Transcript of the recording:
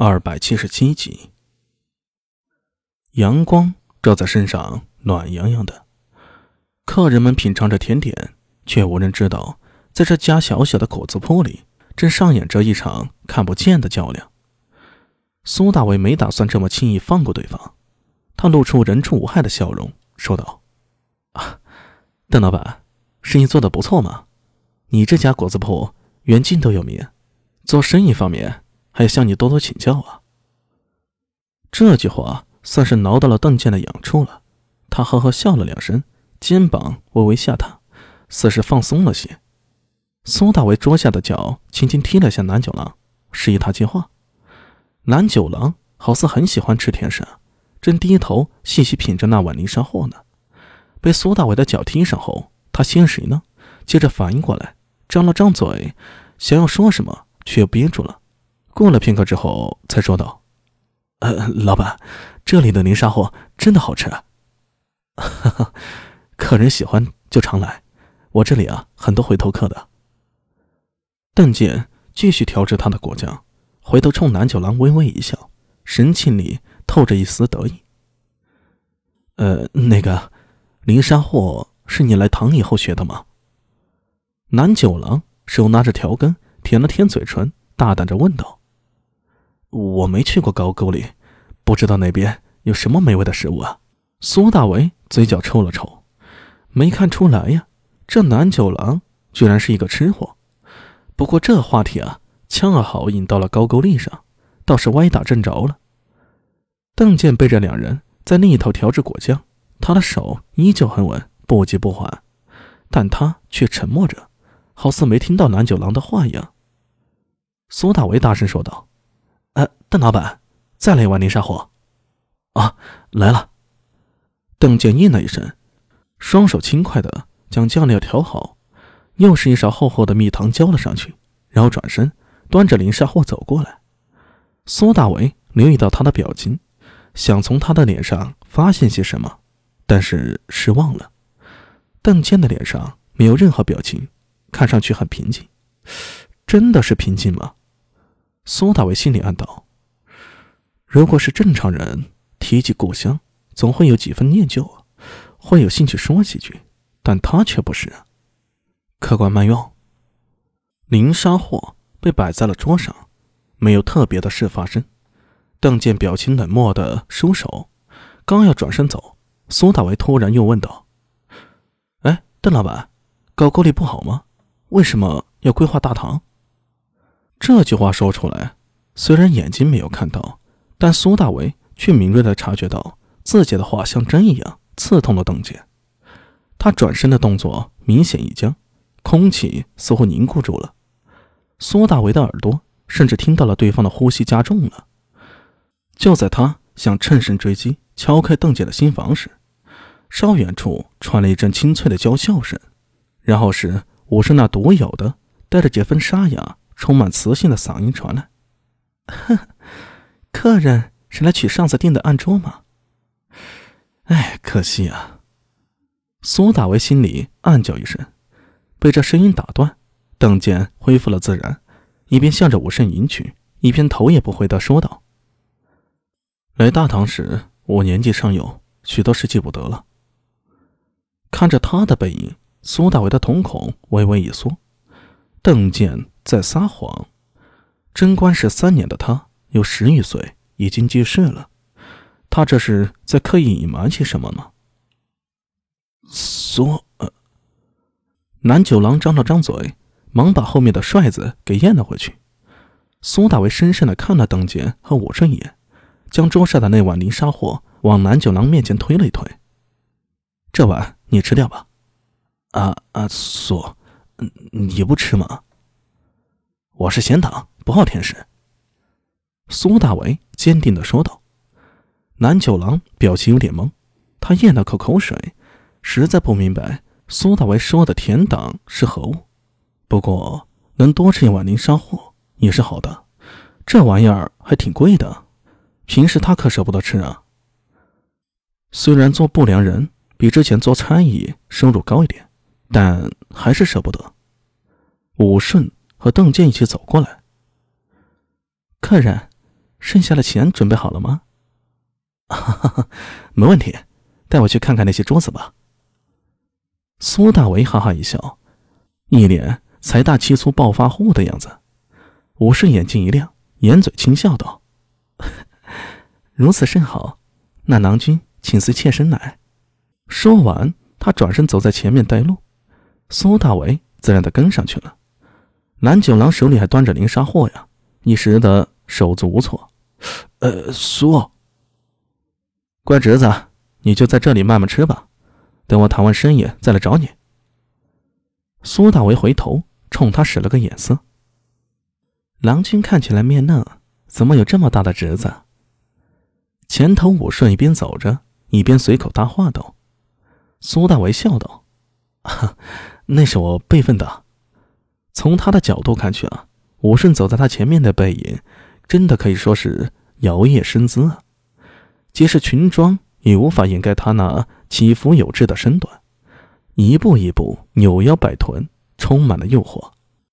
二百七十七集，阳光照在身上，暖洋洋的。客人们品尝着甜点，却无人知道，在这家小小的果子铺里，正上演着一场看不见的较量。苏大伟没打算这么轻易放过对方，他露出人畜无害的笑容，说道：“啊，邓老板，生意做得不错嘛。你这家果子铺远近都有名，做生意方面……”还向你多多请教啊！这句话算是挠到了邓健的痒处了。他呵呵笑了两声，肩膀微微下塌，似是放松了些。苏大为桌下的脚轻轻踢了下南九郎，示意他接话。南九郎好似很喜欢吃甜食，正低头细细品着那碗灵山货呢。被苏大伟的脚踢上后，他先谁呢，接着反应过来，张了张嘴，想要说什么，却又憋住了。过了片刻之后，才说道：“呃，老板，这里的泥沙货真的好吃。哈哈，客人喜欢就常来，我这里啊很多回头客的。”邓健继续调制他的果酱，回头冲南九郎微微一笑，神情里透着一丝得意。“呃，那个，泥沙货是你来唐以后学的吗？”南九郎手拿着调羹，舔了舔嘴唇，大胆着问道。我没去过高沟里，不知道那边有什么美味的食物啊！苏大为嘴角抽了抽，没看出来呀，这南九郎居然是一个吃货。不过这话题啊，恰好引到了高句丽上，倒是歪打正着了。邓健背着两人在另一头调制果酱，他的手依旧很稳，不急不缓，但他却沉默着，好似没听到南九郎的话一样。苏大为大声说道。邓老板，再来一碗泥沙货。啊，来了。邓健应了一声，双手轻快的将酱料调好，又是一勺厚厚的蜜糖浇了上去，然后转身端着泥沙货走过来。苏大为留意到他的表情，想从他的脸上发现些什么，但是失望了。邓健的脸上没有任何表情，看上去很平静。真的是平静吗？苏大伟心里暗道：“如果是正常人，提起故乡，总会有几分念旧，会有兴趣说几句。但他却不是。客官慢用。”零沙货被摆在了桌上，没有特别的事发生。邓健表情冷漠的收手，刚要转身走，苏大伟突然又问道：“哎，邓老板，搞沟里不好吗？为什么要规划大堂？”这句话说出来，虽然眼睛没有看到，但苏大为却敏锐地察觉到自己的话像针一样刺痛了邓姐。他转身的动作明显一僵，空气似乎凝固住了。苏大为的耳朵甚至听到了对方的呼吸加重了。就在他想趁胜追击，敲开邓姐的心房时，稍远处传来一阵清脆的娇笑声，然后是我是那独有的带着几分沙哑。充满磁性的嗓音传来：“哼，客人是来取上次订的案桌吗？哎，可惜啊。”苏大为心里暗叫一声，被这声音打断，邓健恢复了自然，一边向着武圣迎去，一边头也不回的说道：“来大堂时，我年纪尚幼，许多事记不得了。”看着他的背影，苏大为的瞳孔微微一缩，邓健。在撒谎，贞观十三年的他有十余岁，已经记事了。他这是在刻意隐瞒些什么吗？苏……呃，南九郎张了张嘴，忙把后面的帅子给咽了回去。苏大为深深的看了邓健和武顺一眼，将桌上的那碗泥沙货往南九郎面前推了一推：“这碗你吃掉吧。”啊啊，苏，你不吃吗？我是闲党，不好甜食。”苏大为坚定的说道。南九郎表情有点懵，他咽了口口水，实在不明白苏大为说的甜党是何物。不过能多吃一碗泥沙货也是好的，这玩意儿还挺贵的，平时他可舍不得吃啊。虽然做不良人比之前做差役收入高一点，但还是舍不得。武顺。和邓健一起走过来。客人，剩下的钱准备好了吗？”“哈哈哈，没问题，带我去看看那些桌子吧。”苏大为哈哈一笑，一脸财大气粗暴发户的样子。武士眼睛一亮，掩嘴轻笑道：“ 如此甚好，那郎君请随妾身来。”说完，他转身走在前面带路，苏大为自然的跟上去了。蓝九郎手里还端着零杀货呀，一时的手足无措。呃，苏，乖侄子，你就在这里慢慢吃吧，等我谈完生意再来找你。苏大为回头冲他使了个眼色。郎君看起来面嫩，怎么有这么大的侄子？前头武顺一边走着，一边随口搭话道。苏大为笑道：“那是我辈分的。”从他的角度看去啊，武顺走在他前面的背影，真的可以说是摇曳身姿啊。即使裙装也无法掩盖她那起伏有致的身段，一步一步扭腰摆臀，充满了诱惑。